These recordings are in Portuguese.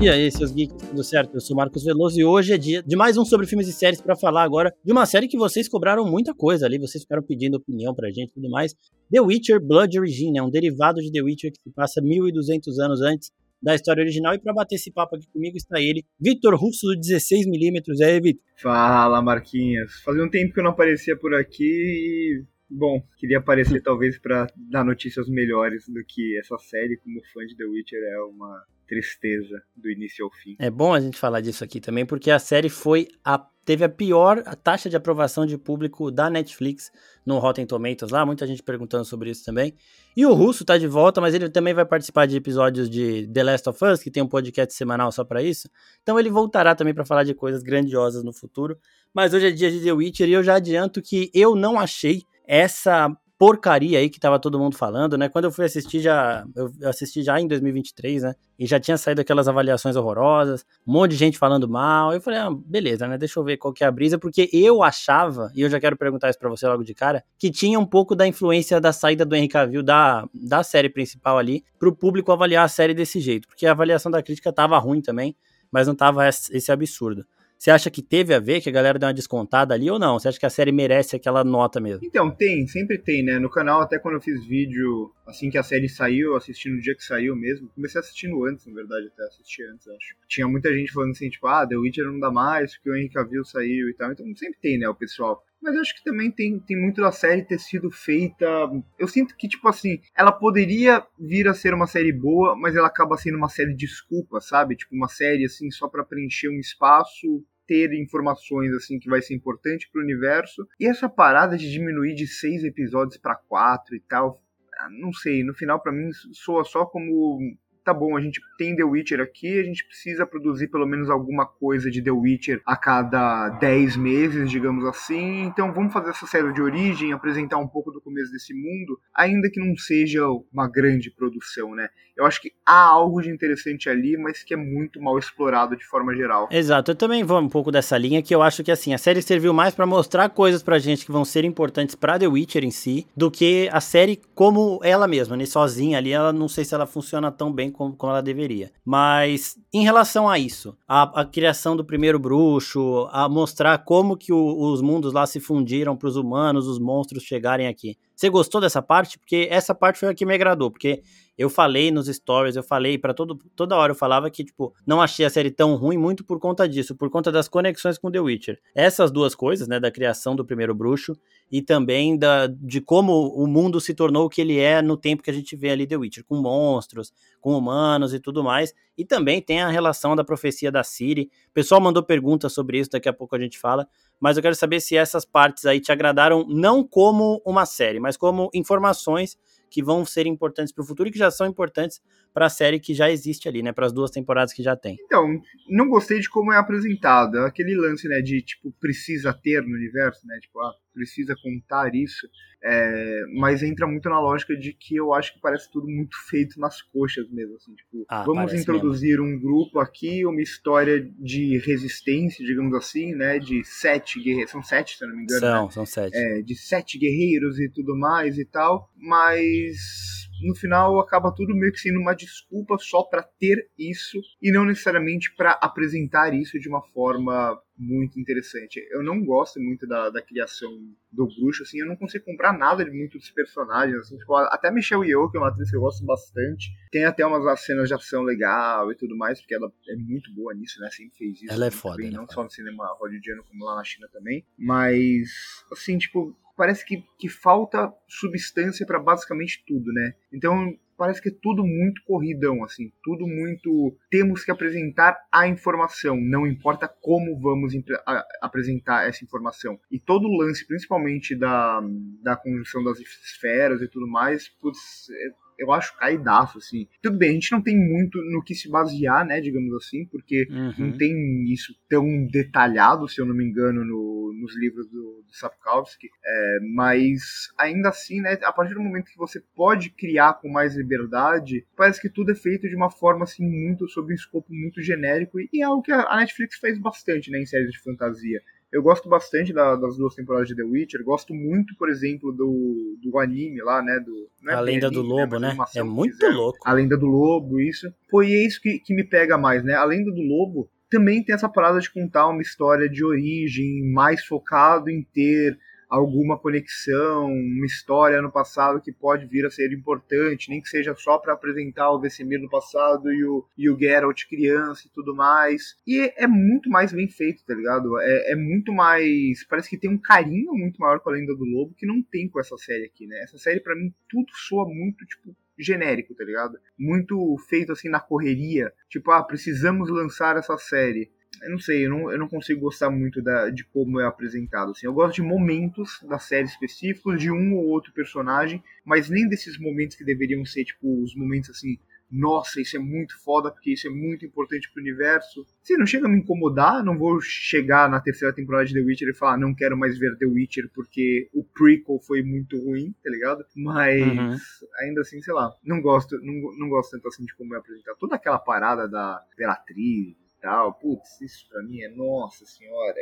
E aí, seus geeks, tudo certo? Eu sou Marcos Veloso e hoje é dia de mais um sobre filmes e séries para falar agora de uma série que vocês cobraram muita coisa ali, vocês ficaram pedindo opinião pra gente e tudo mais. The Witcher Blood Origin, é um derivado de The Witcher que se passa 1200 anos antes da história original. E para bater esse papo aqui comigo está ele, Vitor Russo, do 16mm. E aí, Vitor? Fala, Marquinhos. Fazia um tempo que eu não aparecia por aqui e Bom, queria aparecer talvez para dar notícias melhores do que essa série, como fã de The Witcher, é uma tristeza do início ao fim. É bom a gente falar disso aqui também, porque a série foi a teve a pior taxa de aprovação de público da Netflix no Rotten Tomatoes lá, muita gente perguntando sobre isso também. E o Russo tá de volta, mas ele também vai participar de episódios de The Last of Us, que tem um podcast semanal só para isso. Então ele voltará também para falar de coisas grandiosas no futuro. Mas hoje é dia de The Witcher e eu já adianto que eu não achei essa porcaria aí que tava todo mundo falando, né? Quando eu fui assistir já, eu assisti já em 2023, né? E já tinha saído aquelas avaliações horrorosas, um monte de gente falando mal. Eu falei, ah, beleza, né? Deixa eu ver qual que é a brisa, porque eu achava, e eu já quero perguntar isso para você logo de cara, que tinha um pouco da influência da saída do Henry Cavill da, da série principal ali, pro público avaliar a série desse jeito, porque a avaliação da crítica tava ruim também, mas não tava esse absurdo. Você acha que teve a ver, que a galera deu uma descontada ali ou não? Você acha que a série merece aquela nota mesmo? Então, tem, sempre tem, né? No canal, até quando eu fiz vídeo, assim que a série saiu, assisti no dia que saiu mesmo. Comecei assistindo antes, na verdade, até assisti antes, acho. Tinha muita gente falando assim, tipo, ah, The Witcher não dá mais, porque o Henry Cavill saiu e tal. Então sempre tem, né, o pessoal. Mas acho que também tem, tem muito da série ter sido feita. Eu sinto que, tipo assim, ela poderia vir a ser uma série boa, mas ela acaba sendo uma série de desculpa, sabe? Tipo, uma série, assim, só para preencher um espaço ter informações assim que vai ser importante para o universo. E essa parada de diminuir de seis episódios para quatro e tal, não sei, no final para mim soa só como tá bom, a gente tem The Witcher aqui, a gente precisa produzir pelo menos alguma coisa de The Witcher a cada 10 meses, digamos assim. Então vamos fazer essa série de origem, apresentar um pouco do começo desse mundo, ainda que não seja uma grande produção, né? Eu acho que há algo de interessante ali, mas que é muito mal explorado de forma geral. Exato, eu também vou um pouco dessa linha que eu acho que assim, a série serviu mais para mostrar coisas pra gente que vão ser importantes para The Witcher em si, do que a série como ela mesma, né? Sozinha ali, ela não sei se ela funciona tão bem como, como ela deveria. Mas em relação a isso, a, a criação do primeiro bruxo, a mostrar como que o, os mundos lá se fundiram para os humanos, os monstros chegarem aqui. Você gostou dessa parte? Porque essa parte foi a que me agradou, porque eu falei nos stories, eu falei para todo toda hora eu falava que tipo, não achei a série tão ruim muito por conta disso, por conta das conexões com The Witcher. Essas duas coisas, né, da criação do primeiro bruxo e também da de como o mundo se tornou o que ele é no tempo que a gente vê ali The Witcher, com monstros, com humanos e tudo mais. E também tem a relação da profecia da Ciri. O pessoal mandou perguntas sobre isso, daqui a pouco a gente fala mas eu quero saber se essas partes aí te agradaram não como uma série, mas como informações que vão ser importantes para o futuro e que já são importantes para a série que já existe ali, né? Para as duas temporadas que já tem. Então, não gostei de como é apresentado. Aquele lance, né, de tipo, precisa ter no universo, né? Tipo, ah, precisa contar isso. É, mas entra muito na lógica de que eu acho que parece tudo muito feito nas coxas mesmo. Assim, tipo, ah, vamos introduzir mesmo. um grupo aqui, uma história de resistência, digamos assim, né? De sete guerreiros. São sete, se eu não me engano. São, né? são sete. É, de sete guerreiros e tudo mais e tal. Mas no final acaba tudo meio que sendo uma desculpa só para ter isso e não necessariamente para apresentar isso de uma forma muito interessante. Eu não gosto muito da, da criação do bruxo, assim, eu não consigo comprar nada de muito dos personagens, assim, tipo, até Michelle Yeoh, que é uma atriz que eu gosto bastante, tem até umas cenas de ação legal e tudo mais, porque ela é muito boa nisso, né, sempre fez isso. Ela é foda. Bem, né, não só no cinema hollywoodiano, como lá na China também, mas, assim, tipo, parece que, que falta substância para basicamente tudo, né? Então parece que é tudo muito corridão, assim, tudo muito. Temos que apresentar a informação, não importa como vamos apresentar essa informação. E todo o lance, principalmente da, da conjunção das esferas e tudo mais, putz, é eu acho caidaço, assim. Tudo bem, a gente não tem muito no que se basear, né, digamos assim, porque uhum. não tem isso tão detalhado, se eu não me engano, no, nos livros do, do Sapkowski, é, mas ainda assim, né, a partir do momento que você pode criar com mais liberdade, parece que tudo é feito de uma forma, assim, muito, sob um escopo muito genérico, e é algo que a Netflix faz bastante, né, em séries de fantasia. Eu gosto bastante da, das duas temporadas de The Witcher. Gosto muito, por exemplo, do, do anime lá, né? Do, é a lenda do anime, lobo, né? É muito louco. A lenda do lobo, isso. Pô, e é isso que, que me pega mais, né? A lenda do lobo também tem essa parada de contar uma história de origem, mais focado em ter alguma conexão, uma história no passado que pode vir a ser importante, nem que seja só para apresentar o Vesemir no passado e o, e o Geralt criança e tudo mais. E é, muito mais bem feito, tá ligado? É, é muito mais. Parece que tem um carinho muito maior com a Lenda do Lobo que não tem com essa série aqui, né? Essa série, para mim, tudo soa muito, tipo, genérico, tá ligado? Muito feito assim na correria. Tipo, ah, precisamos lançar essa série. Eu não sei, eu não, eu não consigo gostar muito da, de como é apresentado. Assim. Eu gosto de momentos da série específicos, de um ou outro personagem, mas nem desses momentos que deveriam ser, tipo, os momentos assim, nossa, isso é muito foda, porque isso é muito importante pro universo. Sim, não chega a me incomodar, não vou chegar na terceira temporada de The Witcher e falar, não quero mais ver The Witcher porque o prequel foi muito ruim, tá ligado? Mas Uhum. ainda assim, sei lá, não gosto, não, não gosto tanto assim de como é apresentado. Toda aquela parada da Imperatriz tal, putz, isso pra mim é, nossa senhora,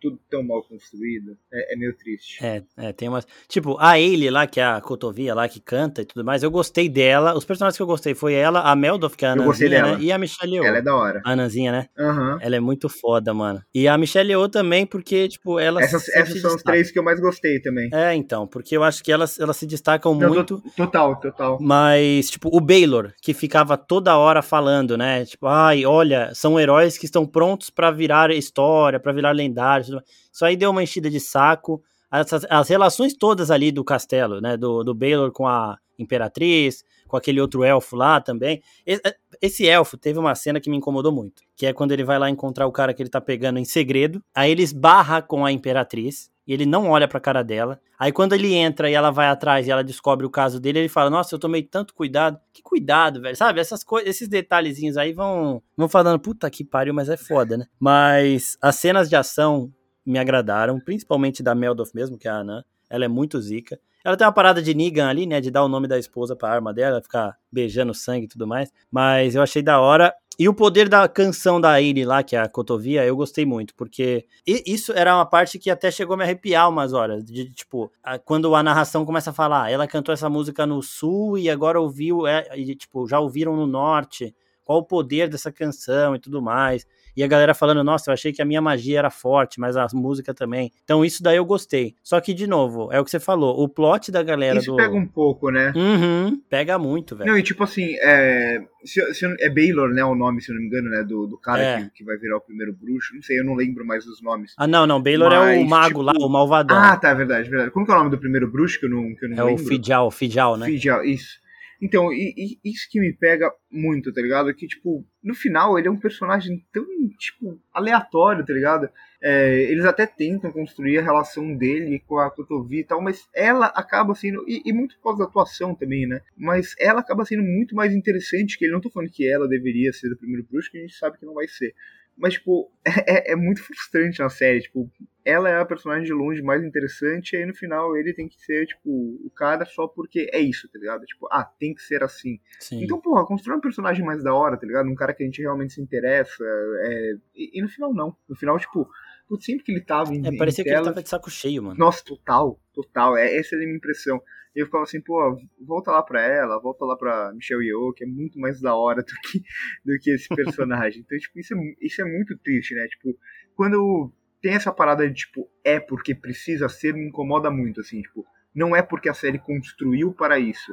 tudo tão mal construído, é, é meio triste. É, é, tem umas. Tipo, a Ailey lá, que é a cotovia lá, que canta e tudo mais, eu gostei dela. Os personagens que eu gostei foi ela, a Meldoff, que é a Ananzinha, né? E a Michelle Yeoh. Ela é da hora. A Ananzinha, né? Aham. Ela é muito foda, mano. E a Michelle Yeoh também, porque, tipo, ela. Essas, essas são as destaca. três que eu mais gostei também. É, então, porque eu acho que elas, elas se destacam Não, muito. to- Total, total. Mas, tipo, o Baylor, que ficava toda hora falando, né? Tipo, ai, olha, são heróis que estão prontos pra virar história, pra virar lendários. Mais. Isso aí deu uma enchida de saco. Essas- as relações todas ali do castelo, né? Do, do Baylor com a Imperatriz, com aquele outro elfo lá também. E- Esse elfo teve uma cena que me incomodou muito, que é quando ele vai lá encontrar o cara que ele tá pegando em segredo. Aí ele esbarra com a Imperatriz e ele não olha pra cara dela. Aí quando ele entra e ela vai atrás e ela descobre o caso dele, ele fala: "Nossa, eu tomei tanto cuidado". Que cuidado, velho. Sabe? Essas coisas, esses detalhezinhos aí vão vão falando, puta que pariu, mas é foda, né? Mas as cenas de ação me agradaram, principalmente da Meldoff mesmo, que é a Anã. Ela é muito zica. Ela tem uma parada de Negan ali, né? De dar o nome da esposa pra arma dela, ficar beijando sangue e tudo mais. Mas eu achei da hora. E o poder da canção da Ailey lá, que é a Cotovia, eu gostei muito, porque isso era uma parte que até chegou a me arrepiar umas horas. De, tipo, a- quando a narração começa a falar, "Ah, ela cantou essa música no sul e agora ouviu, é, e, tipo, já ouviram no norte. Qual o poder dessa canção e tudo mais. E a galera falando, nossa, eu achei que a minha magia era forte, mas a música também. Então isso daí eu gostei. Só que, de novo, é o que você falou, o plot da galera Isso do. pega um pouco, né? Uhum, pega muito, velho. Não, e tipo assim, é, se- se é Baylor, né, o nome, se eu não me engano, né, do, do cara É. que, que vai virar o primeiro bruxo. Não sei, eu não lembro mais os nomes. Ah, não, não, Baylor é o Mas, mago tipo, lá, o malvadão. Ah, tá, é verdade, verdade. Como que é o nome do primeiro bruxo que eu não, que eu não é o lembro? Fidjal, Fidjal, né? Fidjal, isso. Então, e, e isso que me pega muito, tá ligado? Que, tipo, no final ele é um personagem tão, tipo, aleatório, tá ligado? É, eles até tentam construir a relação dele com a Cotovi e tal, mas ela acaba sendo, e, e muito por causa da atuação também, né? Mas ela acaba sendo muito mais interessante que ele. Não tô falando que ela deveria ser o primeiro bruxo, que a gente sabe que não vai ser. Mas, tipo, é, é muito frustrante na série. Tipo, ela é a personagem de longe mais interessante, e aí no final ele tem que ser, tipo, o cara só porque é isso, tá ligado? Tipo, ah, tem que ser assim. Sim. Então, porra, constrói um personagem mais da hora, tá ligado? Um cara que a gente realmente se interessa. é, E, e no final, não. No final, tipo, putz, sempre que ele tava em, É, em parecia que ele tela, tava de saco cheio, mano. Nossa, total, total. É, essa é a minha impressão. E eu ficava assim, pô, volta lá pra ela, volta lá pra Michelle Yeoh, que é muito mais da hora do que, do que esse personagem. então, tipo, isso é, isso é muito triste, né? Tipo, quando tem essa parada de, tipo, é porque precisa ser, me incomoda muito, assim, tipo, não é porque a série construiu para isso,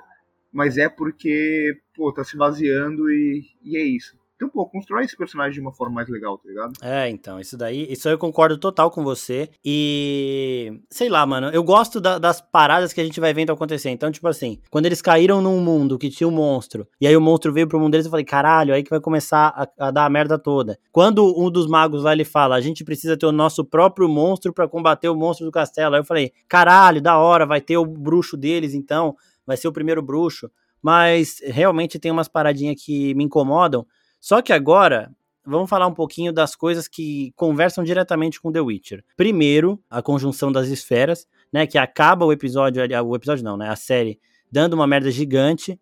mas é porque, pô, tá se baseando e, e é isso. Então, pô, constrói esse personagem de uma forma mais legal, tá ligado? É, então, isso daí, isso eu concordo total com você. E sei lá, mano, eu gosto da- das paradas que a gente vai vendo acontecer. Então, tipo assim, quando eles caíram num mundo que tinha um monstro, e aí o monstro veio pro mundo deles, eu falei, caralho, aí que vai começar a, a dar a merda toda. Quando um dos magos lá ele fala, a gente precisa ter o nosso próprio monstro pra combater o monstro do castelo. Aí eu falei, caralho, da hora, vai ter o bruxo deles, então, vai ser o primeiro bruxo. Mas realmente tem umas paradinhas que me incomodam. Só que agora, vamos falar um pouquinho das coisas que conversam diretamente com The Witcher. Primeiro, a conjunção das esferas, né? Que acaba o episódio, o episódio não, né? A série dando uma merda gigante.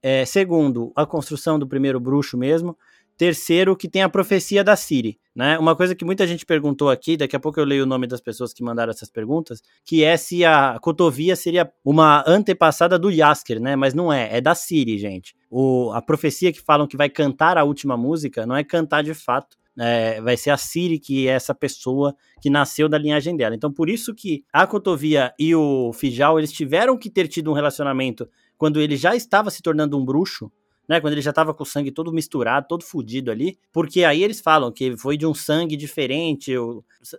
É, segundo, a construção do primeiro bruxo mesmo. Terceiro, que tem a profecia da Siri, né? Uma coisa que muita gente perguntou aqui, daqui a pouco eu leio o nome das pessoas que mandaram essas perguntas, que é se a Cotovia seria uma antepassada do Yasker, né? Mas não é, é da Siri, gente. O, a profecia que falam que vai cantar a última música não é cantar de fato, é, vai ser a Siri, que é essa pessoa que nasceu da linhagem dela. Então, por isso que a Cotovia e o Fijal, eles tiveram que ter tido um relacionamento quando ele já estava se tornando um bruxo, né? Quando ele já estava com o sangue todo misturado, todo fudido ali, porque aí eles falam que foi de um sangue diferente,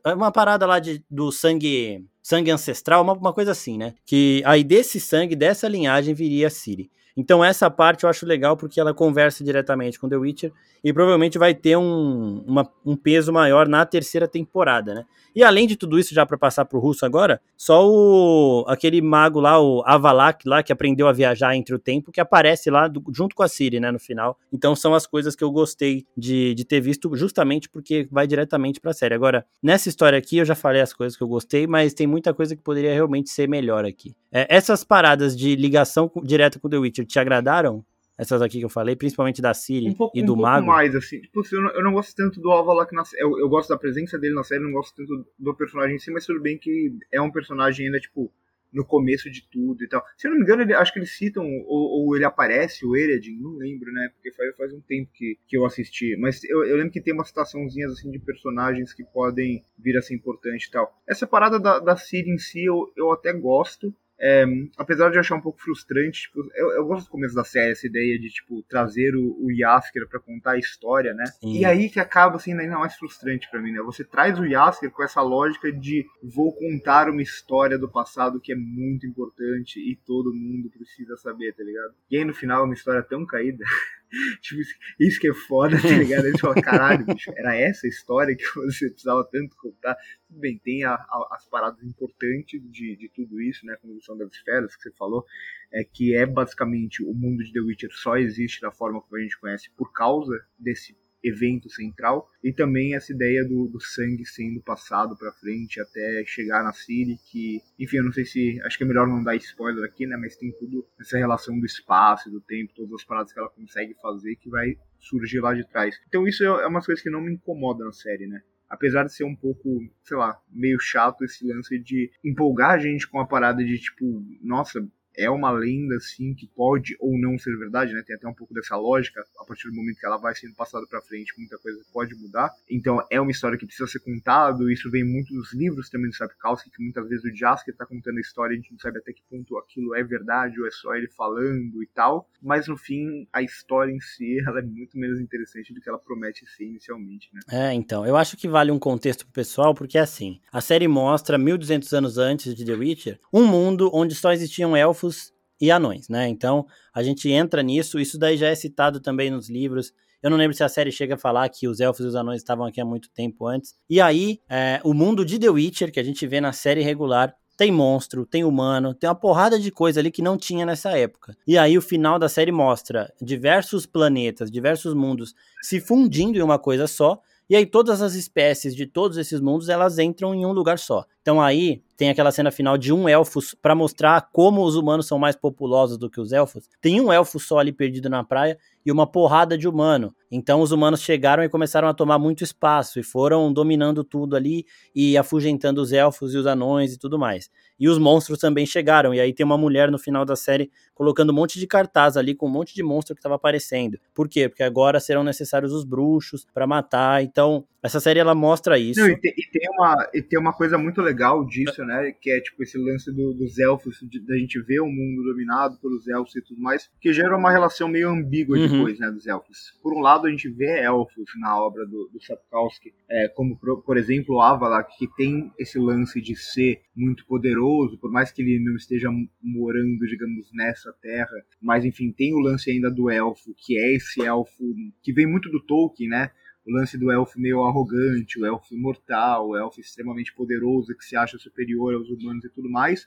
uma parada lá de, do sangue sangue ancestral, uma, uma coisa assim, né? Que aí desse sangue, dessa linhagem, viria a Siri. Então essa parte eu acho legal porque ela conversa diretamente com The Witcher e provavelmente vai ter um, uma, um peso maior na terceira temporada, né? E além de tudo isso, já para passar pro russo agora, só o aquele mago lá, o Avalak lá, que aprendeu a viajar entre o tempo, que aparece lá do, junto com a Ciri, né, no final. Então são as coisas que eu gostei de, de ter visto, justamente porque vai diretamente pra série. Agora, nessa história aqui, eu já falei as coisas que eu gostei, mas tem muita coisa que poderia realmente ser melhor aqui. É, essas paradas de ligação direta com The Witcher te agradaram? essas aqui que eu falei, principalmente da Siri um pouco, e do um Mago. mais, assim. Tipo, eu não, eu não gosto tanto do Avalok na série. Eu, eu gosto da presença dele na série, não gosto tanto do personagem em si, mas tudo bem que é um personagem ainda, tipo, no começo de tudo e tal. Se eu não me engano, ele, acho que eles citam, ou, ou ele aparece, o Eredin, não lembro, né? Porque faz, faz um tempo que, que eu assisti. Mas eu, eu lembro que tem umas citaçãozinhas, assim, de personagens que podem vir a ser importante e tal. Essa parada da, da Siri em si, eu, eu até gosto. É, apesar de achar um pouco frustrante, tipo, eu, eu, gosto do começo da série, essa ideia de, tipo, trazer o, o Yasker pra contar a história, né? Sim. E aí que acaba, assim, ainda mais frustrante para mim, né? Você traz o Yasker com essa lógica de vou contar uma história do passado que é muito importante e todo mundo precisa saber, tá ligado? E aí no final é uma história tão caída tipo, isso que é foda, tá ligado? Ele fala, caralho, bicho, era essa história que você precisava tanto contar. Tudo bem, tem a, a, as paradas importantes de, de tudo isso, né? A Convolução das Esferas, que você falou, é que é basicamente o mundo de The Witcher só existe da forma como a gente conhece por causa desse evento central e também essa ideia do, do sangue sendo passado para frente até chegar na Ciri que enfim eu não sei se acho que é melhor não dar spoiler aqui né mas tem tudo essa relação do espaço do tempo todas as paradas que ela consegue fazer que vai surgir lá de trás. Então isso é, é uma coisa que não me incomoda na série né? Apesar de ser um pouco, sei lá, meio chato esse lance de empolgar a gente com a parada de tipo, nossa, é uma lenda assim que pode ou não ser verdade, né? Tem até um pouco dessa lógica a partir do momento que ela vai sendo passada para frente, muita coisa pode mudar. Então é uma história que precisa ser contado. Isso vem muito dos livros também do Sapkowski, que muitas vezes o Jasker tá contando a história e a gente não sabe até que ponto aquilo é verdade ou é só ele falando e tal. Mas no fim a história em si ela é muito menos interessante do que ela promete ser inicialmente, né? É, então eu acho que vale um contexto pro pessoal porque assim a série mostra 1200 anos antes de The Witcher um mundo onde só existiam elfos elfos e anões, né? Então a gente entra nisso, isso daí já é citado também nos livros. Eu não lembro se a série chega a falar que os elfos e os anões estavam aqui há muito tempo antes. E aí, é, o mundo de The Witcher, que a gente vê na série regular, tem monstro, tem humano, tem uma porrada de coisa ali que não tinha nessa época. E aí o final da série mostra diversos planetas, diversos mundos se fundindo em uma coisa só, e aí todas as espécies de todos esses mundos, elas entram em um lugar só. Então aí tem aquela cena final de um elfo para mostrar como os humanos são mais populosos do que os elfos. Tem um elfo só ali perdido na praia e uma porrada de humano. Então os humanos chegaram e começaram a tomar muito espaço e foram dominando tudo ali e afugentando os elfos e os anões e tudo mais. E os monstros também chegaram. E aí tem uma mulher no final da série colocando um monte de cartaz ali com um monte de monstro que estava aparecendo. Por quê? Porque agora serão necessários os bruxos para matar. Então essa série ela mostra isso. Não, e, tem, e, tem, uma, e tem uma coisa muito legal disso, né? Que é tipo esse lance do, dos elfos, da gente ver o mundo dominado pelos elfos e tudo mais, que gera uma relação meio ambígua uhum. depois, né? Dos elfos. Por um lado, a gente vê elfos na obra do, do Sapkowski, é, como por, por exemplo o Avalak, que tem esse lance de ser muito poderoso, por mais que ele não esteja morando, digamos, nessa terra, mas enfim, tem o lance ainda do elfo, que é esse elfo que vem muito do Tolkien, né? O lance do elfo meio arrogante, o elfo imortal, o elfo extremamente poderoso que se acha superior aos humanos e tudo mais.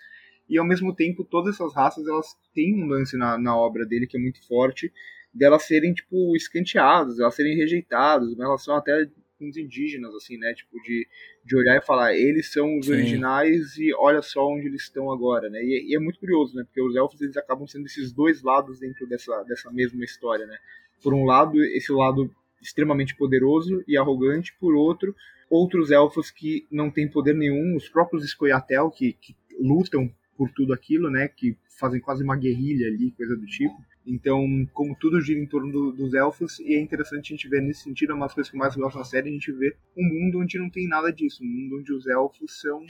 E ao mesmo tempo, todas essas raças elas têm um lance na, na obra dele que é muito forte, delas serem tipo escanteadas, elas serem rejeitadas, em relação até com os indígenas, assim, né? Tipo, de, de olhar e falar, eles são os Sim. originais e olha só onde eles estão agora, né? E, e, é muito curioso, né? Porque os elfos eles acabam sendo esses dois lados dentro dessa, dessa mesma história, né? Por um lado, esse lado extremamente poderoso e arrogante, por outro, outros elfos que não têm poder nenhum, os próprios Scoia'tael que, que lutam por tudo aquilo, né, que fazem quase uma guerrilha ali, coisa do tipo. Então, como tudo gira em torno do, dos elfos, e é interessante a gente ver nesse sentido, é uma das coisas que eu mais gosto na série, a gente vê um mundo onde não tem nada disso, um mundo onde os elfos são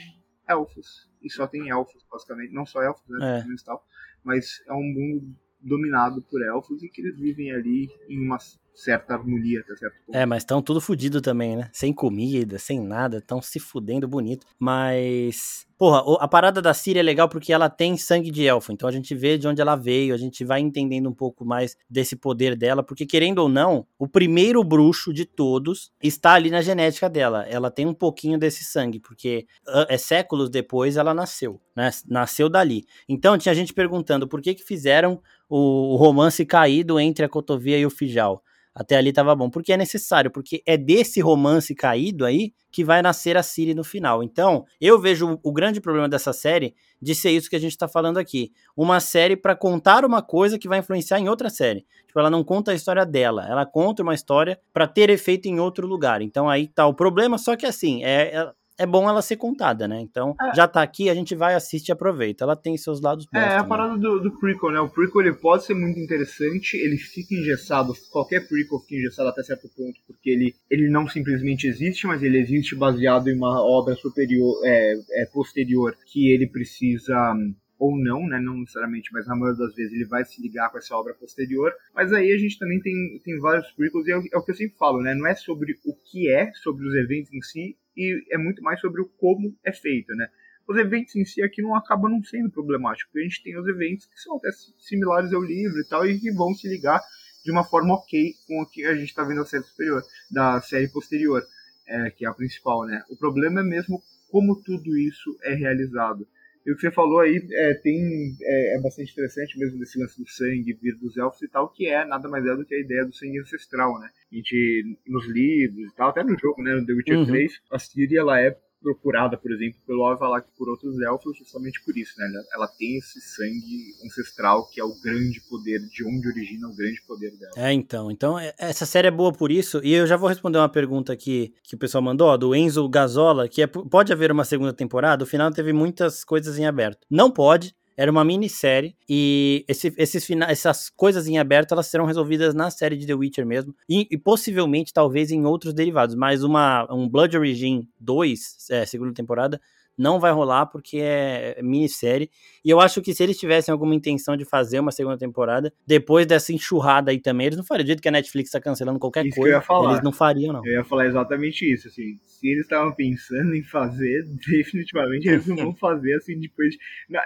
elfos, e só tem elfos, basicamente, não só elfos, né, é. tal, mas é um mundo dominado por elfos e que eles vivem ali em uma certa harmonia até certo ponto. É, mas estão tudo fodido também, né? Sem comida, sem nada, estão se fudendo bonito. Mas. Porra, a parada da Síria é legal porque ela tem sangue de elfo, então a gente vê de onde ela veio, a gente vai entendendo um pouco mais desse poder dela, porque querendo ou não, o primeiro bruxo de todos está ali na genética dela. Ela tem um pouquinho desse sangue, porque é séculos depois ela nasceu, né? Nasceu dali. Então tinha gente perguntando por que que fizeram o romance caído entre a Cotovia e o Fijal até ali tava bom. Porque é necessário, porque é desse romance caído aí que vai nascer a Siri no final. Então, eu vejo o, grande problema dessa série de ser isso que a gente tá falando aqui. Uma série para contar uma coisa que vai influenciar em outra série. Tipo, ela não conta a história dela, ela conta uma história para ter efeito em outro lugar. Então aí tá o problema, só que assim, é, é é bom ela ser contada, né? Então, é. já tá aqui, a gente vai, assiste e aproveita. Ela tem seus lados bons. É, a parada do, do, prequel, né? O prequel ele pode ser muito interessante, ele fica engessado, qualquer prequel fica engessado até certo ponto, porque ele, ele não simplesmente existe, mas ele existe baseado em uma obra superior, é, é posterior, que ele precisa ou não, né? Não necessariamente, mas na maioria das vezes ele vai se ligar com essa obra posterior. Mas aí a gente também tem, tem vários prequels, e é o, é o que eu sempre falo, né? Não é sobre o que é, sobre os eventos em si, e é muito mais sobre o como é feito, né? Os eventos em si aqui não acabam não sendo problemáticos, porque a gente tem os eventos que são até similares ao livro e tal, e que vão se ligar de uma forma ok com o que a gente está vendo da série superior, da série posterior, é, que é a principal, né? O problema é mesmo como tudo isso é realizado. E o que você falou aí é, tem, é, é, bastante interessante mesmo desse lance do sangue vir dos elfos e tal, que é nada mais é do que a ideia do sangue ancestral, né? A gente, nos livros e tal, até no jogo, né, no The Witcher uhum. 3, a Ciri, ela é procurada, por exemplo, pelo Alvalak por outros elfos justamente por isso, né? Ela tem esse sangue ancestral que é o grande poder, de onde origina o grande poder dela. É, então. Então, é, essa série é boa por isso. E eu já vou responder uma pergunta aqui que o pessoal mandou, ó, do Enzo Gazola, que é, pode haver uma segunda temporada? O final teve muitas coisas em aberto. Não pode, era uma minissérie e esse, esses fina, essas coisas em aberto elas serão resolvidas na série de The Witcher mesmo e, e possivelmente talvez em outros derivados, mas uma um Blood Origin 2, é, segunda temporada, não vai rolar porque é minissérie. E eu acho que se eles tivessem alguma intenção de fazer uma segunda temporada, depois dessa enxurrada aí também, eles não fariam. Do jeito que a Netflix tá cancelando qualquer isso coisa, eles não fariam, não. Eu ia falar exatamente isso, assim. Se eles estavam pensando em fazer, definitivamente eles não vão fazer assim depois.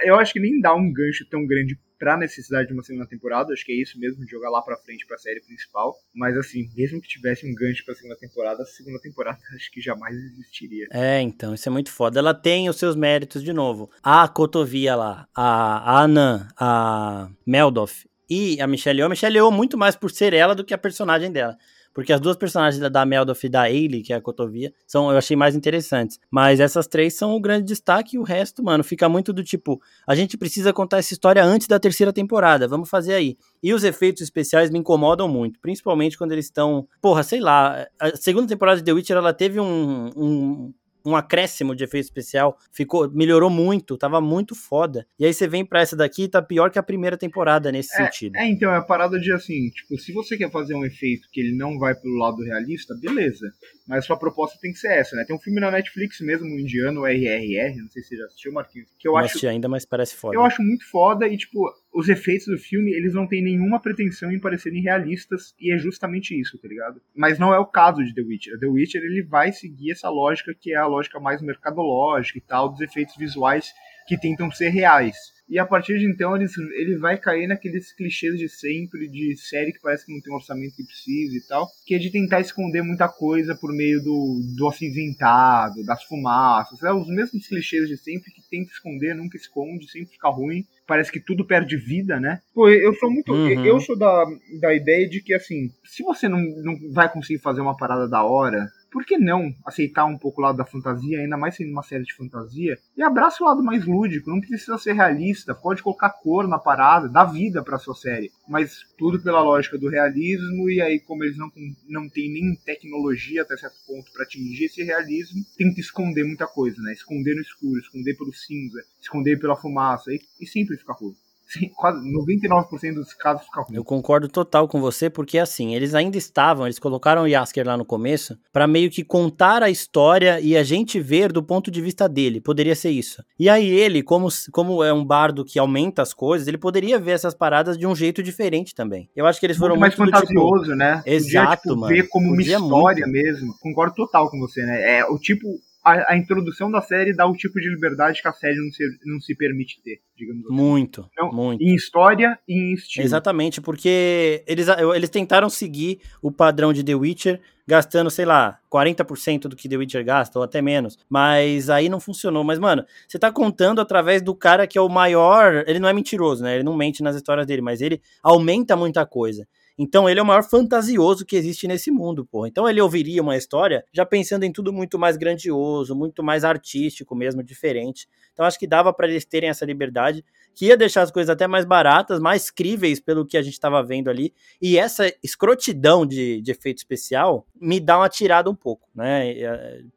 Eu acho que nem dá um gancho tão grande pra necessidade de uma segunda temporada. Acho que é isso mesmo, de jogar lá pra frente pra série principal. Mas assim, mesmo que tivesse um gancho pra segunda temporada, a segunda temporada acho que jamais existiria. É, então, isso é muito foda. Ela tem os seus méritos de novo. A Cotovia lá, a, a Anan, a Meldoff e a Michelle Yeoh. A Michelle Yeoh muito mais por ser ela do que a personagem dela. Porque as duas personagens da Meldoff e da Ailey, que é a Cotovia, são, eu achei mais interessantes. Mas essas três são o grande destaque e o resto, mano, fica muito do tipo, a gente precisa contar essa história antes da terceira temporada, vamos fazer aí. E os efeitos especiais me incomodam muito, principalmente quando eles estão, porra, sei lá, a segunda temporada de The Witcher, ela teve um, um um acréscimo de efeito especial, ficou melhorou muito, tava muito foda. E aí você vem para essa daqui tá pior que a primeira temporada nesse é, sentido. É, então é a parada de assim, tipo, se você quer fazer um efeito que ele não vai pelo lado realista, beleza. Mas sua proposta tem que ser essa, né? Tem um filme na Netflix mesmo, um indiano, RRR, não sei se você já assistiu, Marquinhos, que eu não acho ainda, mas parece foda. Eu acho muito foda e tipo, os efeitos do filme, eles não têm nenhuma pretensão em parecerem realistas, e é justamente isso, tá ligado? Mas não é o caso de The Witcher. The Witcher, ele vai seguir essa lógica que é a lógica mais mercadológica e tal, dos efeitos visuais que tentam ser reais. E a partir de então ele, ele vai cair naqueles clichês de sempre, de série que parece que não tem um orçamento que precisa e tal, que é de tentar esconder muita coisa por meio do, do acinzentado, das fumaças, é os mesmos clichês de sempre que tenta esconder, nunca esconde, sempre fica ruim. Parece que tudo perde vida, né? Pô, eu sou muito. Uhum. Eu sou da, da ideia de que, assim, se você não, não vai conseguir fazer uma parada da hora, por que não aceitar um pouco o lado da fantasia, ainda mais sendo uma série de fantasia, e abraça o lado mais lúdico, não precisa ser realista, pode colocar cor na parada, dá vida pra sua série, mas tudo pela lógica do realismo, e aí como eles não, não têm nem tecnologia até certo ponto para atingir esse realismo, que esconder muita coisa, né? Esconder no escuro, esconder pelo cinza, esconder pela fumaça, e, e sempre fica ruim quase 99% dos casos fica ruim. Eu concordo total com você, porque assim, eles ainda estavam, eles colocaram o Yasker lá no começo, para meio que contar a história e a gente ver do ponto de vista dele. Poderia ser isso. E aí ele, como, como é um bardo que aumenta as coisas, ele poderia ver essas paradas de um jeito diferente também. Eu acho que eles foram muito, muito mais fantasioso, tipo... né? Exato, Podia, tipo, mano. ver como Podia uma história muito. mesmo. Concordo total com você, né? É o tipo a, a, introdução da série dá o tipo de liberdade que a série não se, não se permite ter, digamos assim. Muito, então, muito. Em história e em estilo. Exatamente, porque eles, eles tentaram seguir o padrão de The Witcher, gastando, sei lá, 40% do que The Witcher gasta, ou até menos. Mas aí não funcionou. Mas, mano, você tá contando através do cara que é o maior. Ele não é mentiroso, né? Ele não mente nas histórias dele, mas ele aumenta muita coisa. Então ele é o maior fantasioso que existe nesse mundo, pô. Então ele ouviria uma história já pensando em tudo muito mais grandioso, muito mais artístico mesmo, diferente. Então acho que dava para eles terem essa liberdade, que ia deixar as coisas até mais baratas, mais críveis pelo que a gente estava vendo ali. E essa escrotidão de, de efeito especial me dá uma tirada um pouco, né?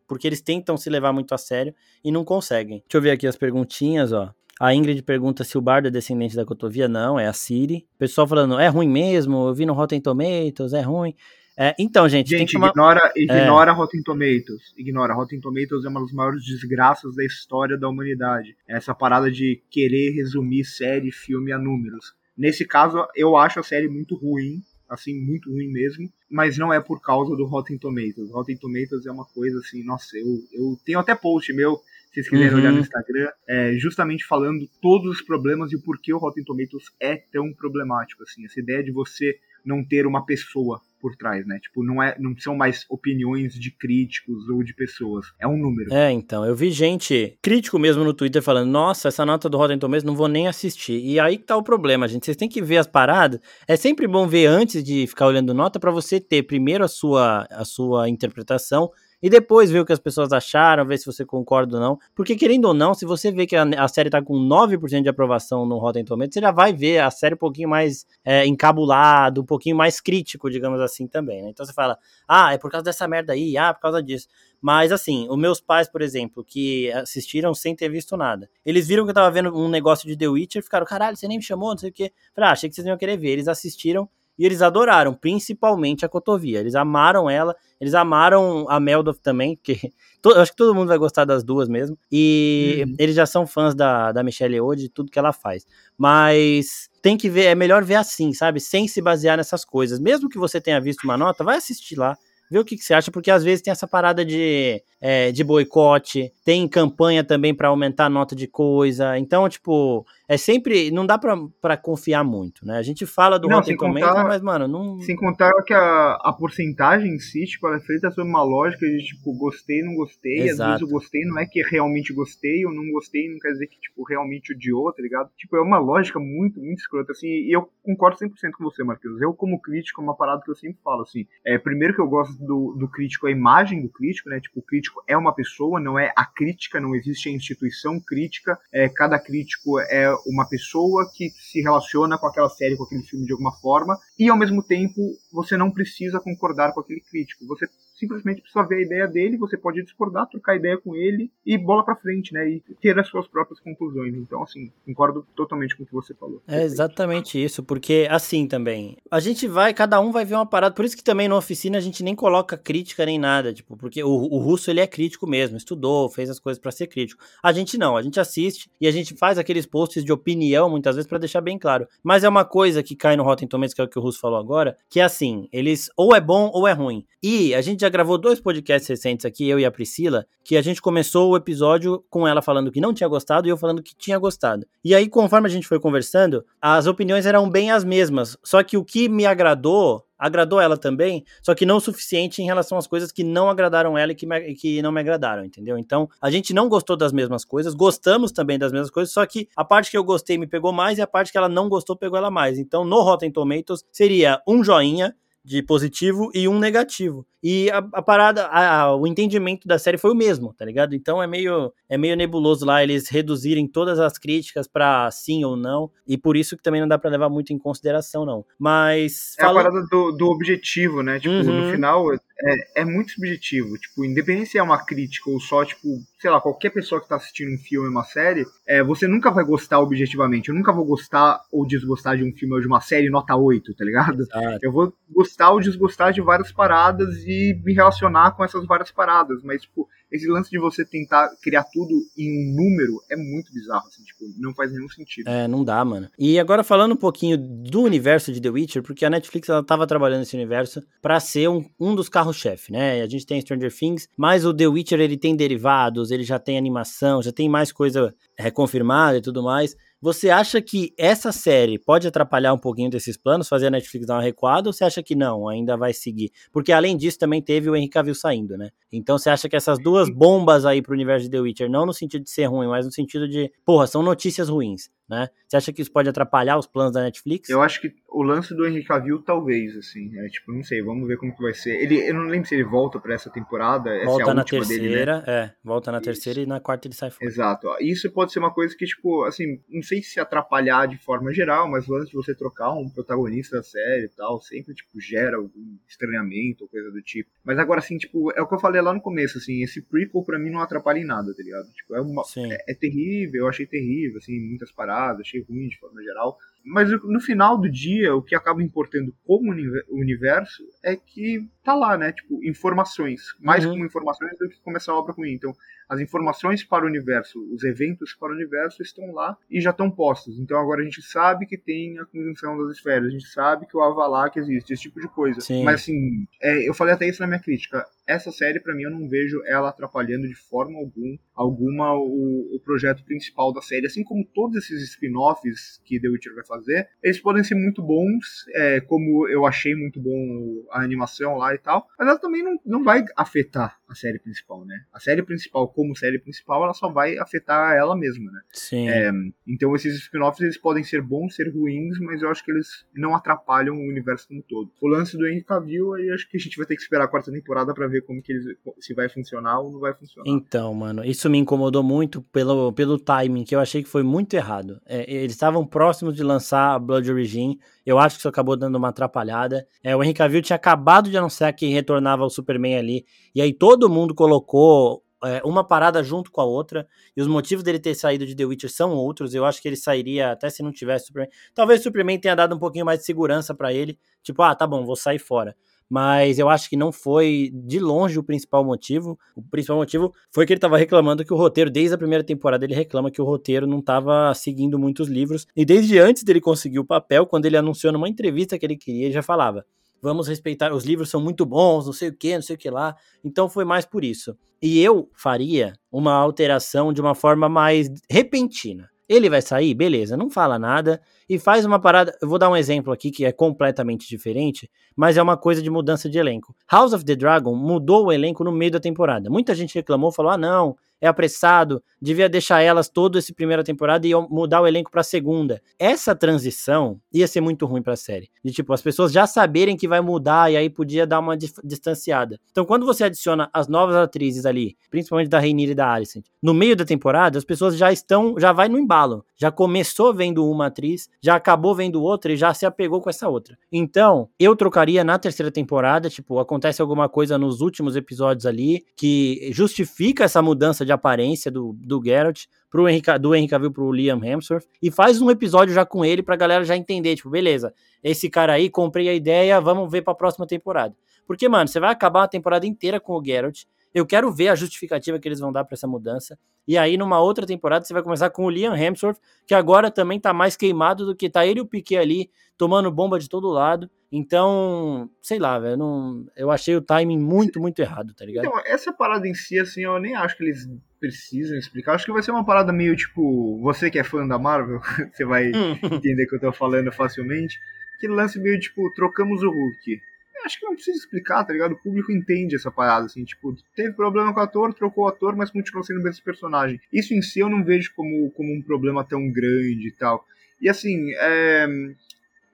Porque eles tentam se levar muito a sério e não conseguem. Deixa eu ver aqui as perguntinhas, ó. A Ingrid pergunta se o Bardo é descendente da Cotovia. Não, é a Siri. O pessoal falando, é ruim mesmo? Eu vi no Rotten Tomatoes, é ruim. É, então, gente, gente tomar... ignora, ignora é. Rotten Tomatoes. Ignora. Rotten Tomatoes é uma das maiores desgraças da história da humanidade. Essa parada de querer resumir série, filme a números. Nesse caso, eu acho a série muito ruim, assim, muito ruim mesmo, mas não é por causa do Rotten Tomatoes. Rotten Tomatoes é uma coisa assim, nossa, eu, eu tenho até post meu se vocês quiserem uhum. olhar no Instagram, é, justamente falando todos os problemas e o porquê o Rotten Tomatoes é tão problemático, assim, essa ideia de você não ter uma pessoa por trás, né? Tipo, não, é, não são mais opiniões de críticos ou de pessoas, é um número. É, então, eu vi gente, crítico mesmo no Twitter, falando, nossa, essa nota do Rotten Tomatoes não vou nem assistir. E aí que tá o problema, gente, vocês têm que ver as paradas, é sempre bom ver antes de ficar olhando nota, para você ter primeiro a sua, a sua interpretação, e depois ver o que as pessoas acharam, ver se você concorda ou não. Porque, querendo ou não, se você vê que a, a série tá com 9% de aprovação no Rotten Tomatoes, você já vai ver a série um pouquinho mais é, encabulado, um pouquinho mais crítico, digamos assim, também, né? Então você fala, ah, é por causa dessa merda aí, ah, por causa disso. Mas assim, os meus pais, por exemplo, que assistiram sem ter visto nada, eles viram que eu tava vendo um negócio de The Witcher e ficaram, caralho, você nem me chamou, não sei o quê. Falei, ah, achei que vocês iam querer ver. Eles assistiram e eles adoraram, principalmente a Cotovia. Eles amaram ela, eles amaram a Meldoff também, que eu acho que todo mundo vai gostar das duas mesmo. E uhum. eles já são fãs da, da Michelle Yeoh, de tudo que ela faz. Mas tem que ver, é melhor ver assim, sabe? Sem se basear nessas coisas. Mesmo que você tenha visto uma nota, vai assistir lá vê o que, que, você acha, porque às vezes tem essa parada de, é, de boicote, tem campanha também para aumentar a nota de coisa. Então, tipo, é sempre. Não dá para confiar muito, né? A gente fala do não, Rotten Tomatoes, mas, mano, não. Sem contar que a, a porcentagem em si, tipo, ela é feita sob uma lógica de, tipo, gostei, não gostei. Exato. Às vezes o gostei não é que realmente gostei, ou não gostei não quer dizer que, tipo, realmente odiou, tá ligado? Tipo, é uma lógica muito, muito escrota, assim. E eu concordo 100% com você, Marquinhos. Eu, como crítico, é uma parada que eu sempre falo, assim. É, primeiro que eu gosto do, do crítico, a imagem do crítico, né? Tipo, o crítico é uma pessoa, não é a crítica, não existe a instituição crítica. É, cada crítico é uma pessoa que se relaciona com aquela série, com aquele filme de alguma forma, e ao mesmo tempo você não precisa concordar com aquele crítico. Você simplesmente precisa ver a ideia dele, você pode discordar, trocar ideia com ele e bola para frente, né? E ter as suas próprias conclusões. Então, assim, concordo totalmente com o que você falou. É exatamente isso, porque assim também, a gente vai, cada um vai ver uma parada, por isso que também na oficina a gente nem coloca crítica nem nada, tipo, porque o, o russo ele é crítico mesmo, estudou, fez as coisas para ser crítico. A gente não, a gente assiste e a gente faz aqueles posts de opinião muitas vezes para deixar bem claro. Mas é uma coisa que cai no Rotten Tomatoes, que é o que o russo falou agora, que é assim, eles ou é bom ou é ruim. E a gente já gravou dois podcasts recentes aqui, eu e a Priscila, que a gente começou o episódio com ela falando que não tinha gostado e eu falando que tinha gostado. E aí, conforme a gente foi conversando, as opiniões eram bem as mesmas. Só que o que me agradou agradou ela também, só que não o suficiente em relação às coisas que não agradaram ela e que, me, que não me agradaram, entendeu? Então, a gente não gostou das mesmas coisas, gostamos também das mesmas coisas, só que a parte que eu gostei me pegou mais e a parte que ela não gostou pegou ela mais. Então, no Rotten Tomatoes, seria um joinha, de positivo e um negativo. E a, a parada, a, a, o entendimento da série foi o mesmo, tá ligado? Então é meio, é meio nebuloso lá eles reduzirem todas as críticas para sim ou não, e por isso que também não dá para levar muito em consideração, não. Mas. É fala... a parada do, do objetivo, né? Tipo, uhum. no final é, é muito subjetivo. Tipo, independente se é uma crítica ou só, tipo, sei lá, qualquer pessoa que tá assistindo um filme, uma série, é, você nunca vai gostar objetivamente. Eu nunca vou gostar ou desgostar de um filme ou de uma série nota 8, tá ligado? Exato. Eu vou gostar ou desgostar de várias paradas e me relacionar com essas várias paradas. Mas, tipo, esse lance de você tentar criar tudo em um número é muito bizarro, assim, tipo, não faz nenhum sentido. É, não dá, mano. E agora falando um pouquinho do universo de The Witcher, porque a Netflix ela tava trabalhando nesse universo para ser um, um dos carros-chefe, né? A gente tem Stranger Things, mas o The Witcher ele tem derivados, ele já tem animação, já tem mais coisa reconfirmada e tudo mais. Você acha que essa série pode atrapalhar um pouquinho desses planos, fazer a Netflix dar uma recuada, ou você acha que não, ainda vai seguir? Porque além disso também teve o Henry Cavill saindo, né? Então você acha que essas duas bombas aí pro universo de The Witcher, não no sentido de ser ruim, mas no sentido de, porra, são notícias ruins né? Você acha que isso pode atrapalhar os planos da Netflix? Eu acho que o lance do Henry Cavill talvez, assim, é tipo, não sei, vamos ver como que vai ser. Ele, eu não lembro se ele volta para essa temporada, volta essa é a na terceira, dele, né? é, volta na isso. terceira e na quarta ele sai fora. Exato. Isso pode ser uma coisa que tipo, assim, não sei se atrapalhar de forma geral, mas o lance de você trocar um protagonista da série e tal, sempre tipo gera algum estranhamento ou coisa do tipo. Mas agora assim, tipo, é o que eu falei lá no começo, assim, esse prequel para mim não atrapalha em nada, tá ligado? Tipo, é uma é, é terrível, eu achei terrível, assim, muitas paradas, achei ruim de forma geral. Mas no final do dia, o que acaba importando como universo é que tá lá, né? Tipo, informações. Mais uhum. como informações do que começar a obra ruim. Então, as informações para o universo, os eventos para o universo estão lá e já estão postos. Então agora a gente sabe que tem a conjunção das esferas, a gente sabe que o Avalak existe, esse tipo de coisa. Sim. Mas assim, é, eu falei até isso na minha crítica. Essa série, para mim, eu não vejo ela atrapalhando de forma algum, alguma o, o projeto principal da série. Assim como todos esses spin-offs que The Witcher vai fazer, eles podem ser muito bons, é, como eu achei muito bom a animação lá e tal, mas ela também não, não vai afetar a série principal, né? A série principal, como série principal, ela só vai afetar ela mesma, né? Sim. É, então esses spin-offs eles podem ser bons, ser ruins, mas eu acho que eles não atrapalham o universo como todo. O lance do Henry Cavill, aí acho que a gente vai ter que esperar a quarta temporada para ver como que eles se vai funcionar ou não vai funcionar. Então, mano, isso me incomodou muito pelo, pelo timing, que eu achei que foi muito errado. É, eles estavam próximos de lançar Blood Origin, eu acho que isso acabou dando uma atrapalhada. É, o Henry Cavill tinha acabado de anunciar que retornava ao Superman ali, e aí todo mundo colocou é, uma parada junto com a outra, e os motivos dele ter saído de The Witcher são outros. Eu acho que ele sairia até se não tivesse Superman. Talvez o Superman tenha dado um pouquinho mais de segurança para ele, tipo, ah, tá bom, vou sair fora mas eu acho que não foi de longe o principal motivo. O principal motivo foi que ele estava reclamando que o roteiro, desde a primeira temporada, ele reclama que o roteiro não estava seguindo muitos livros. E desde antes dele conseguir o papel, quando ele anunciou numa entrevista que ele queria, ele já falava: vamos respeitar, os livros são muito bons, não sei o que, não sei o que lá. Então foi mais por isso. E eu faria uma alteração de uma forma mais repentina. Ele vai sair, beleza, não fala nada e faz uma parada. Eu vou dar um exemplo aqui que é completamente diferente, mas é uma coisa de mudança de elenco. House of the Dragon mudou o elenco no meio da temporada. Muita gente reclamou, falou: ah, não, é apressado, devia deixar elas toda essa primeira temporada e mudar o elenco para segunda. Essa transição ia ser muito ruim para a série. De tipo, as pessoas já saberem que vai mudar e aí podia dar uma distanciada. Então, quando você adiciona as novas atrizes ali, principalmente da Rainira e da Alicent, no meio da temporada, as pessoas já estão, já vai no embalo. Já começou vendo uma atriz, já acabou vendo outra e já se apegou com essa outra. Então, eu trocaria na terceira temporada, tipo, acontece alguma coisa nos últimos episódios ali que justifica essa mudança de aparência do, do Geralt pro Henry, do Henry Cavill pro Liam Hemsworth e faz um episódio já com ele pra galera já entender, tipo, beleza, esse cara aí, comprei a ideia, vamos ver pra próxima temporada. Porque, mano, você vai acabar a temporada inteira com o Geralt, eu quero ver a justificativa que eles vão dar para essa mudança. E aí, numa outra temporada, você vai começar com o Liam Hemsworth, que agora também tá mais queimado do que tá ele e o Piquet ali, tomando bomba de todo lado. Então, sei lá, velho, não, eu achei o timing muito, muito errado, tá ligado? Então, essa parada em si, assim, eu nem acho que eles precisam explicar. Acho que vai ser uma parada meio tipo, você que é fã da Marvel, você vai entender que eu tô falando facilmente. Que lance meio tipo, trocamos o Hulk acho que não precisa explicar, tá ligado? O público entende essa parada, assim, tipo, teve problema com o ator, trocou o ator, mas continuou sendo o mesmo personagem. Isso em si eu não vejo como, como um problema tão grande e tal. E assim, é,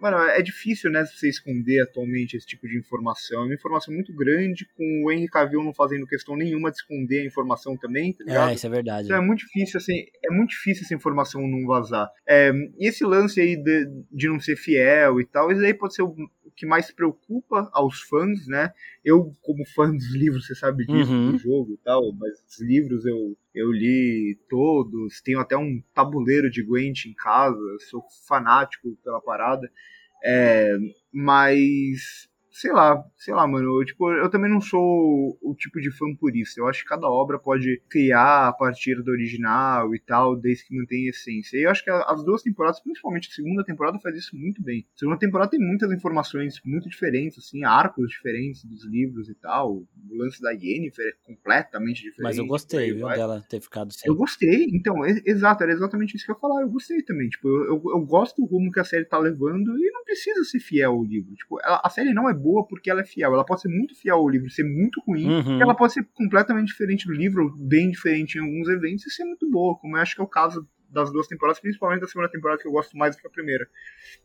Mano, é difícil, né, você esconder atualmente esse tipo de informação. É uma informação muito grande, com o Henry Cavill não fazendo questão nenhuma de esconder a informação também, tá ligado? É, isso é verdade. Então é muito difícil, assim, é muito difícil essa informação não vazar. É, e esse lance aí de, de não ser fiel e tal, isso aí pode ser o, que mais preocupa aos fãs, né? Eu, como fã dos livros, você sabe disso, Uhum. do jogo e tal, mas os livros eu, eu li todos, tenho até um tabuleiro de Gwent em casa, sou fanático pela parada. É, mas sei lá, sei lá, mano, eu, tipo, eu também não sou o tipo de fã purista. Eu acho que cada obra pode criar a partir do original e tal, desde que mantenha a essência. E eu acho que as duas temporadas, principalmente a segunda temporada, faz isso muito bem. A segunda temporada tem muitas informações muito diferentes, assim, arcos diferentes dos livros e tal. O lance da Yennefer é completamente diferente. Mas eu gostei, viu, dela ter ficado sem. Eu gostei, então, é- exato, era exatamente isso que eu ia falar. Eu gostei também. Tipo, eu, eu, eu gosto do rumo que a série tá levando e não precisa ser fiel ao livro. Tipo, ela- a série não é boa porque ela é fiel. Ela pode ser muito fiel ao livro, ser muito ruim. Uhum. Ela pode ser completamente diferente do livro, bem diferente em alguns eventos e ser muito boa, como eu acho que é o caso das duas temporadas, principalmente da segunda temporada que eu gosto mais do que a primeira.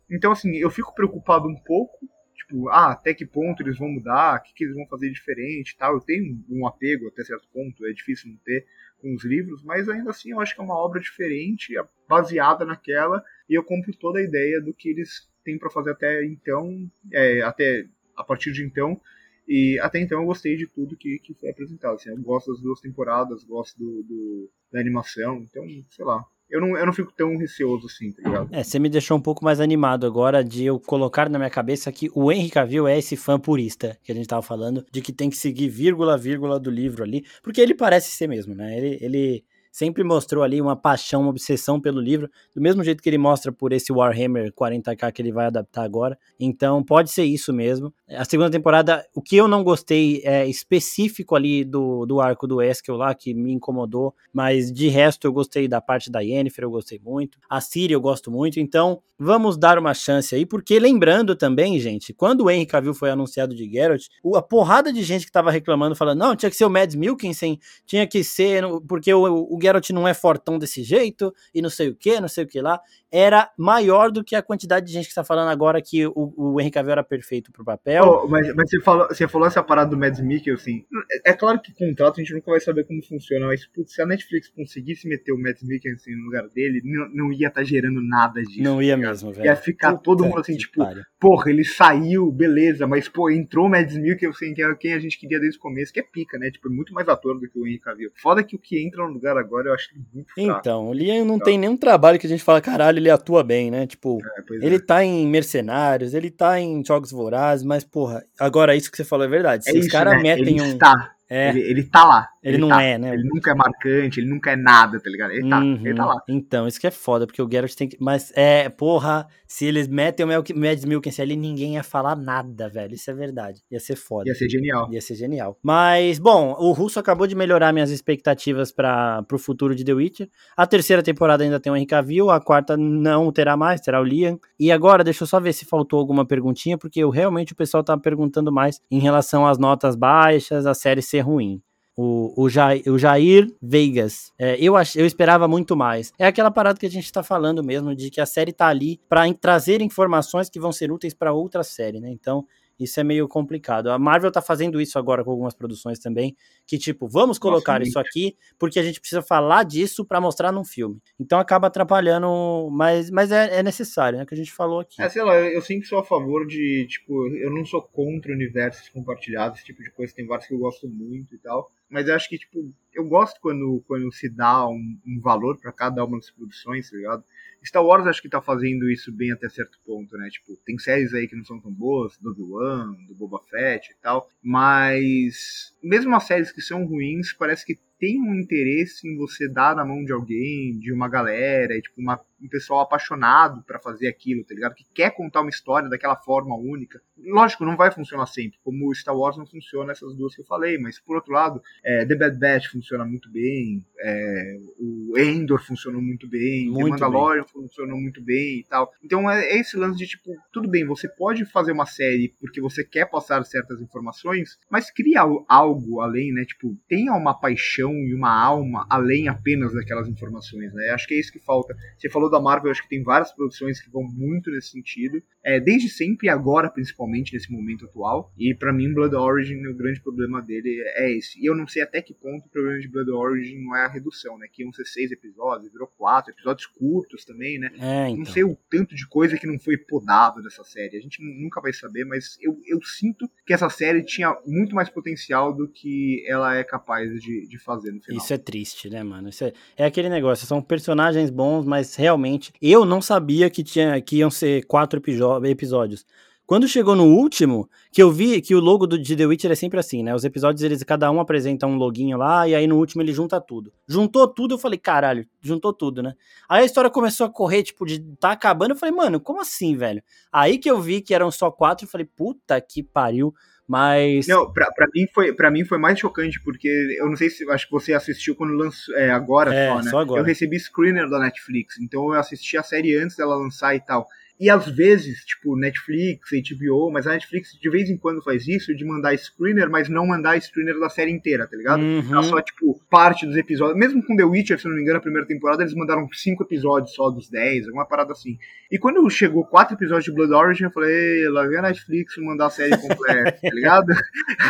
Então, assim, eu fico preocupado um pouco. Tipo, ah, até que ponto eles vão mudar, o que, que eles vão fazer diferente e tal. Eu tenho um apego até certo ponto, é difícil não ter com os livros, mas ainda assim eu acho que é uma obra diferente, baseada naquela, e eu compro toda a ideia do que eles têm para fazer até então, é, até a partir de então, e até então eu gostei de tudo que, que foi apresentado. Assim, eu gosto das duas temporadas, gosto do, do- da animação, então, sei lá. Eu não, eu não fico tão receoso assim, tá ligado? É, você me deixou um pouco mais animado agora de eu colocar na minha cabeça que o Henry Cavill é esse fã purista que a gente tava falando, de que tem que seguir vírgula vírgula do livro ali, porque ele parece ser mesmo, né? Ele, ele sempre mostrou ali uma paixão, uma obsessão pelo livro, do mesmo jeito que ele mostra por esse Warhammer 40k que ele vai adaptar agora. Então pode ser isso mesmo. A segunda temporada, o que eu não gostei é específico ali do, do arco do Eskel lá, que me incomodou, mas de resto eu gostei da parte da Yennefer, eu gostei muito. A Ciri eu gosto muito, então vamos dar uma chance aí, porque lembrando também, gente, quando o Henry Cavill foi anunciado de Geralt, a porrada de gente que tava reclamando, falando, não, tinha que ser o Mads Mikkelsen, tinha que ser, porque o, o Geralt não é fortão desse jeito, e não sei o que, não sei o que lá, era maior do que a quantidade de gente que tá falando agora que o, o Henry Cavill era perfeito pro papel. Oh, mas mas você, falou, você falou essa parada do Mads Mikkelsen. É, é claro que contrato a gente nunca vai saber como funciona, mas putz, se a Netflix conseguisse meter o Mads Mikkelsen no lugar dele, não, não ia estar gerando nada disso. não ia tá mesmo, velho. Ia ficar todo Puta mundo assim, tipo, pariu. porra, ele saiu, beleza, mas pô, entrou o Mads Mikkelsen, que é quem a gente queria desde o começo, que é pica, né? Tipo, é muito mais ator do que o Henry Cavill. Foda que o que entra no lugar agora eu acho muito fraco. Então, o Liam não tem nenhum trabalho que a gente fala, caralho, ele atua bem, né? Tipo, É, ele é. tá em Mercenários, ele tá em Jogos Vorazes, mas, porra, agora isso que você falou é verdade. Se É os caras né? metem ele um. está. É, Ele, ele tá lá. ele, não tá. é, né? Ele nunca é marcante, ele nunca é nada, tá ligado? Ele tá, ele tá Uhum. lá. Então, isso que é foda, porque o Geralt tem que. Mas, é, porra, se eles metem o Mads Mikkelsen ali, ninguém ia falar nada, velho. Isso é verdade. Ia ser foda. Ia ser genial. Ia ser genial. Mas, bom, o Russo acabou de melhorar minhas expectativas para pro futuro de The Witcher. A terceira temporada ainda tem o Henry Cavill, a quarta não terá mais, terá o Liam. E agora, deixa eu só ver se faltou alguma perguntinha, porque eu, realmente o pessoal tá perguntando mais em relação às notas baixas, a série ser ruim. O, o, Jair, o Jair Vegas. É, eu, ach, eu esperava muito mais. É aquela parada que a gente tá falando mesmo, de que a série tá ali para trazer informações que vão ser úteis para outra série, né? Então, isso é meio complicado. A Marvel tá fazendo isso agora com algumas produções também, que tipo, vamos colocar Nossa, isso aqui porque a gente precisa falar disso para mostrar num filme. Então acaba atrapalhando, mas, mas é, é necessário, né? Que a gente falou aqui. É, sei lá, eu, eu sempre sou a favor de, tipo, eu não sou contra universos compartilhados, esse tipo de coisa, tem vários que eu gosto muito e tal. Mas eu acho que, tipo, eu gosto quando, quando se dá um, um valor para cada uma das produções, tá ligado? Star Wars acho que tá fazendo isso bem até certo ponto, né? Tipo, tem séries aí que não são tão boas, do Obi-Wan, do Boba Fett e tal, mas mesmo as séries que são ruins, parece que tem um interesse em você dar na mão de alguém, de uma galera, tipo, uma, um pessoal apaixonado para fazer aquilo, tá ligado? Que quer contar uma história daquela forma única. Lógico, não vai funcionar sempre, como o Star Wars não funciona essas duas que eu falei, mas por outro lado, é, The Bad Batch funciona muito bem, é, o Endor funcionou muito bem, Muito The Mandalorian funcionou muito bem e tal. Então é, é esse lance de tipo, tudo bem, você pode fazer uma série porque você quer passar certas informações, mas cria al- algo além, né? Tipo, tenha uma paixão e uma alma além apenas daquelas informações, né? Acho que é isso que falta. Você falou da Marvel, acho que tem várias produções que vão muito nesse sentido. É, desde sempre e agora, principalmente, nesse momento atual. E para mim, Blood Origin, o grande problema dele é esse. E eu não sei até que ponto o problema de Blood Origin não é a redução, né? Que iam ser seis episódios, virou quatro, episódios curtos também, né? É, então. Não sei o tanto de coisa que não foi podado dessa série. A gente nunca vai saber, mas eu, eu sinto que essa série tinha muito mais potencial do que ela é capaz de, de fazer no final. Isso é triste, né, mano? Isso é, é aquele negócio, são personagens bons, mas realmente eu não sabia que, tinha, que iam ser quatro episódios. Quando chegou no último, que eu vi que o logo do, de The Witcher é sempre assim, né? Os episódios, eles cada um apresenta um loginho lá, e aí no último ele junta tudo. Juntou tudo, eu falei, caralho, juntou tudo, né? Aí a história começou a correr, tipo, de tá acabando, eu falei, mano, como assim, velho? Aí que eu vi que eram só quatro, eu falei, puta que pariu. Mas. Não, pra, pra, mim foi, pra mim foi mais chocante, porque eu não sei se. Acho que você assistiu quando lançou. É, agora é, só, né? Só agora. Eu recebi screener da Netflix, então eu assisti a série antes dela lançar e tal. E às vezes, tipo, Netflix, HBO, mas a Netflix de vez em quando faz isso, de mandar screener, mas não mandar screener da série inteira, tá ligado? Uhum. Só, tipo, parte dos episódios. Mesmo com The Witcher, se não me engano, a primeira temporada, eles mandaram cinco episódios só dos dez, alguma parada assim. E quando chegou quatro episódios de Blood Origin, eu falei, lá vem a Netflix mandar a série completa, tá ligado?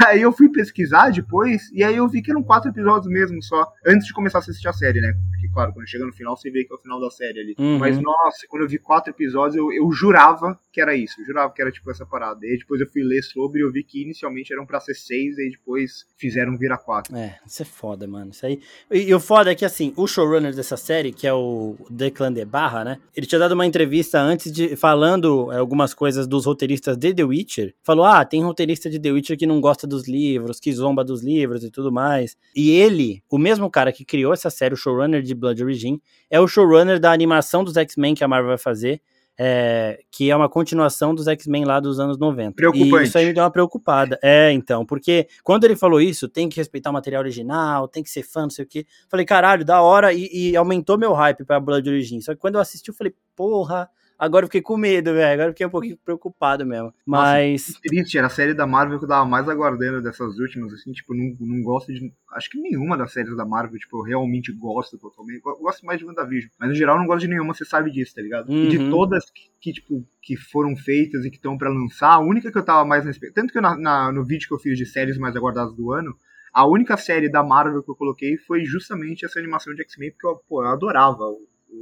Aí eu fui pesquisar depois, e aí eu vi que eram quatro episódios mesmo só, antes de começar a assistir a série, né? Claro, quando chega no final, você vê que é o final da série ali. Uhum. Mas, nossa, quando eu vi quatro episódios, eu, eu jurava que era isso. Eu jurava que era, tipo, essa parada. E aí depois eu fui ler sobre e eu vi que inicialmente eram pra ser seis, e depois fizeram virar quatro. É, isso é foda, mano. Isso aí. E, e, o foda é que, assim, o showrunner dessa série, que é o Declan de Barra, né? Ele tinha dado uma entrevista antes de. falando é, algumas coisas dos roteiristas de The Witcher. Falou: ah, tem roteirista de The Witcher que não gosta dos livros, que zomba dos livros e tudo mais. E ele, o mesmo cara que criou essa série, o showrunner de Blood Origin, é o showrunner da animação dos X-Men que a Marvel vai fazer. É, que é uma continuação dos X-Men lá dos anos 90. Preocupante. E isso aí me deu uma preocupada. É, então, porque quando ele falou isso, tem que respeitar o material original, tem que ser fã, não sei o quê. Falei, caralho, da hora, e, e aumentou meu hype pra Blood Origin. Só que quando eu assisti, eu falei, porra, Agora eu fiquei com medo, velho. Agora eu fiquei um pouquinho preocupado mesmo. Mas. Nossa, triste, era a série da Marvel que eu tava mais aguardando dessas últimas, assim, tipo, não, não gosto de. Acho que nenhuma das séries da Marvel, tipo, eu realmente gosto totalmente. Eu gosto mais de WandaVision. Mas no geral eu não gosto de nenhuma, você sabe disso, tá ligado? Uhum. E de todas que, que, tipo, que foram feitas e que estão para lançar, a única que eu tava mais respeitando. Tanto que eu, na, na, no vídeo que eu fiz de séries mais aguardadas do ano, a única série da Marvel que eu coloquei foi justamente essa animação de X-Men, porque eu, pô, eu adorava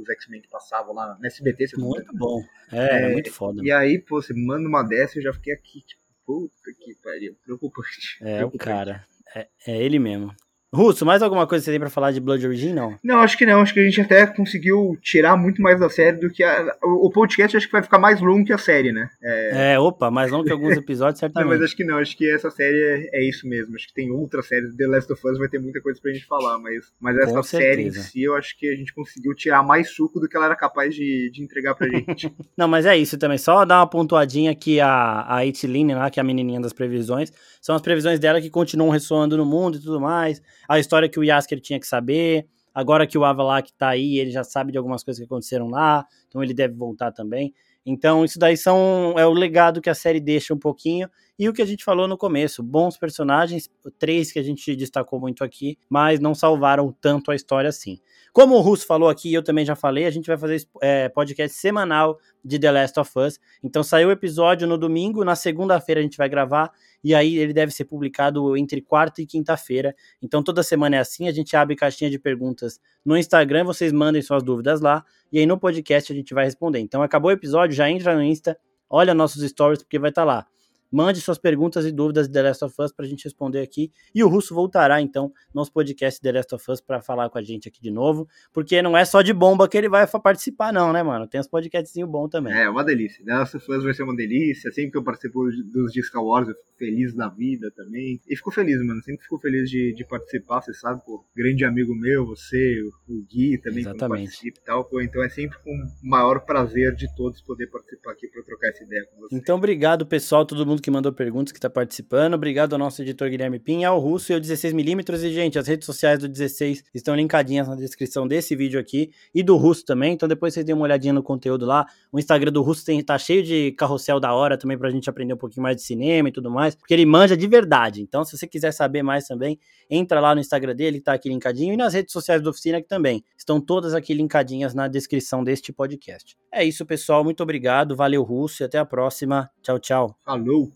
os X-Men que passavam lá na SBT. Você muito bom. É, é, muito foda. E aí, pô, você manda uma dessa e eu já fiquei aqui, tipo, puta que pariu, preocupante. É, preocupante. o cara. É, é ele mesmo. Russo, mais alguma coisa que você tem pra falar de Blood Origin, não? Não, acho que não. Acho que a gente até conseguiu tirar muito mais da série do que a... O podcast acho que vai ficar mais longo que a série, né? É, é opa, mais longo que alguns episódios, certamente. não, mas acho que não. Acho que essa série é, é, isso mesmo. Acho que tem outras séries. The Last of Us vai ter muita coisa pra gente falar, mas, mas essa série em si, eu acho que a gente conseguiu tirar mais suco do que ela era capaz de, de entregar pra gente. não, mas é isso também. Só dar uma pontuadinha que a, a Itiline lá, que é a menininha das previsões, são as previsões dela que continuam ressoando no mundo e tudo mais. A história que o Yasker tinha que saber. Agora que o Avalak tá aí, ele já sabe de algumas coisas que aconteceram lá, então ele deve voltar também. Então, isso daí são é o legado que a série deixa um pouquinho. E o que a gente falou no começo: bons personagens, três que a gente destacou muito aqui, mas não salvaram tanto a história assim. Como o Russo falou aqui, eu também já falei, a gente vai fazer é, podcast semanal de The Last of Us. Então saiu o episódio no domingo, na segunda-feira a gente vai gravar, e aí ele deve ser publicado entre quarta e quinta-feira. Então toda semana é assim, a gente abre caixinha de perguntas no Instagram, vocês mandem suas dúvidas lá, e aí no podcast a gente vai responder. Então acabou o episódio, já entra no Insta, olha nossos stories, porque vai estar tá lá. Mande suas perguntas e dúvidas de The Last of Us para a gente responder aqui. E o Russo voltará, então, no nosso podcast The Last of Us para falar com a gente aqui de novo. Porque não é só de bomba que ele vai participar, não, né, mano? Tem uns podcastzinhos bons também. É, uma delícia. The Last of Us vai ser uma delícia. Sempre que eu participo dos de Star Wars, eu fico feliz da vida também. E fico feliz, mano. Sempre fico feliz de, de participar, você sabe, pô. Grande amigo meu, você, o Gui também, Exatamente. participa e tal. Pô, então é sempre com o maior prazer de todos poder participar aqui para trocar essa ideia com você. Então, obrigado, pessoal, todo mundo que mandou perguntas, que está participando. Obrigado ao nosso editor Guilherme Pinha, ao Russo e ao 16mm. E, gente, as redes sociais do 16 estão linkadinhas na descrição desse vídeo aqui e do Russo também. Então depois vocês dêem uma olhadinha no conteúdo lá. O Instagram do Russo tem, tá cheio de carrossel da hora também pra gente aprender um pouquinho mais de cinema e tudo mais. Porque ele manja de verdade. Então, se você quiser saber mais também, entra lá no Instagram dele, tá aqui linkadinho. E nas redes sociais da oficina que também. Estão todas aqui linkadinhas na descrição deste podcast. É isso, pessoal. Muito obrigado. Valeu, Russo. E até a próxima. Tchau, tchau. Falou!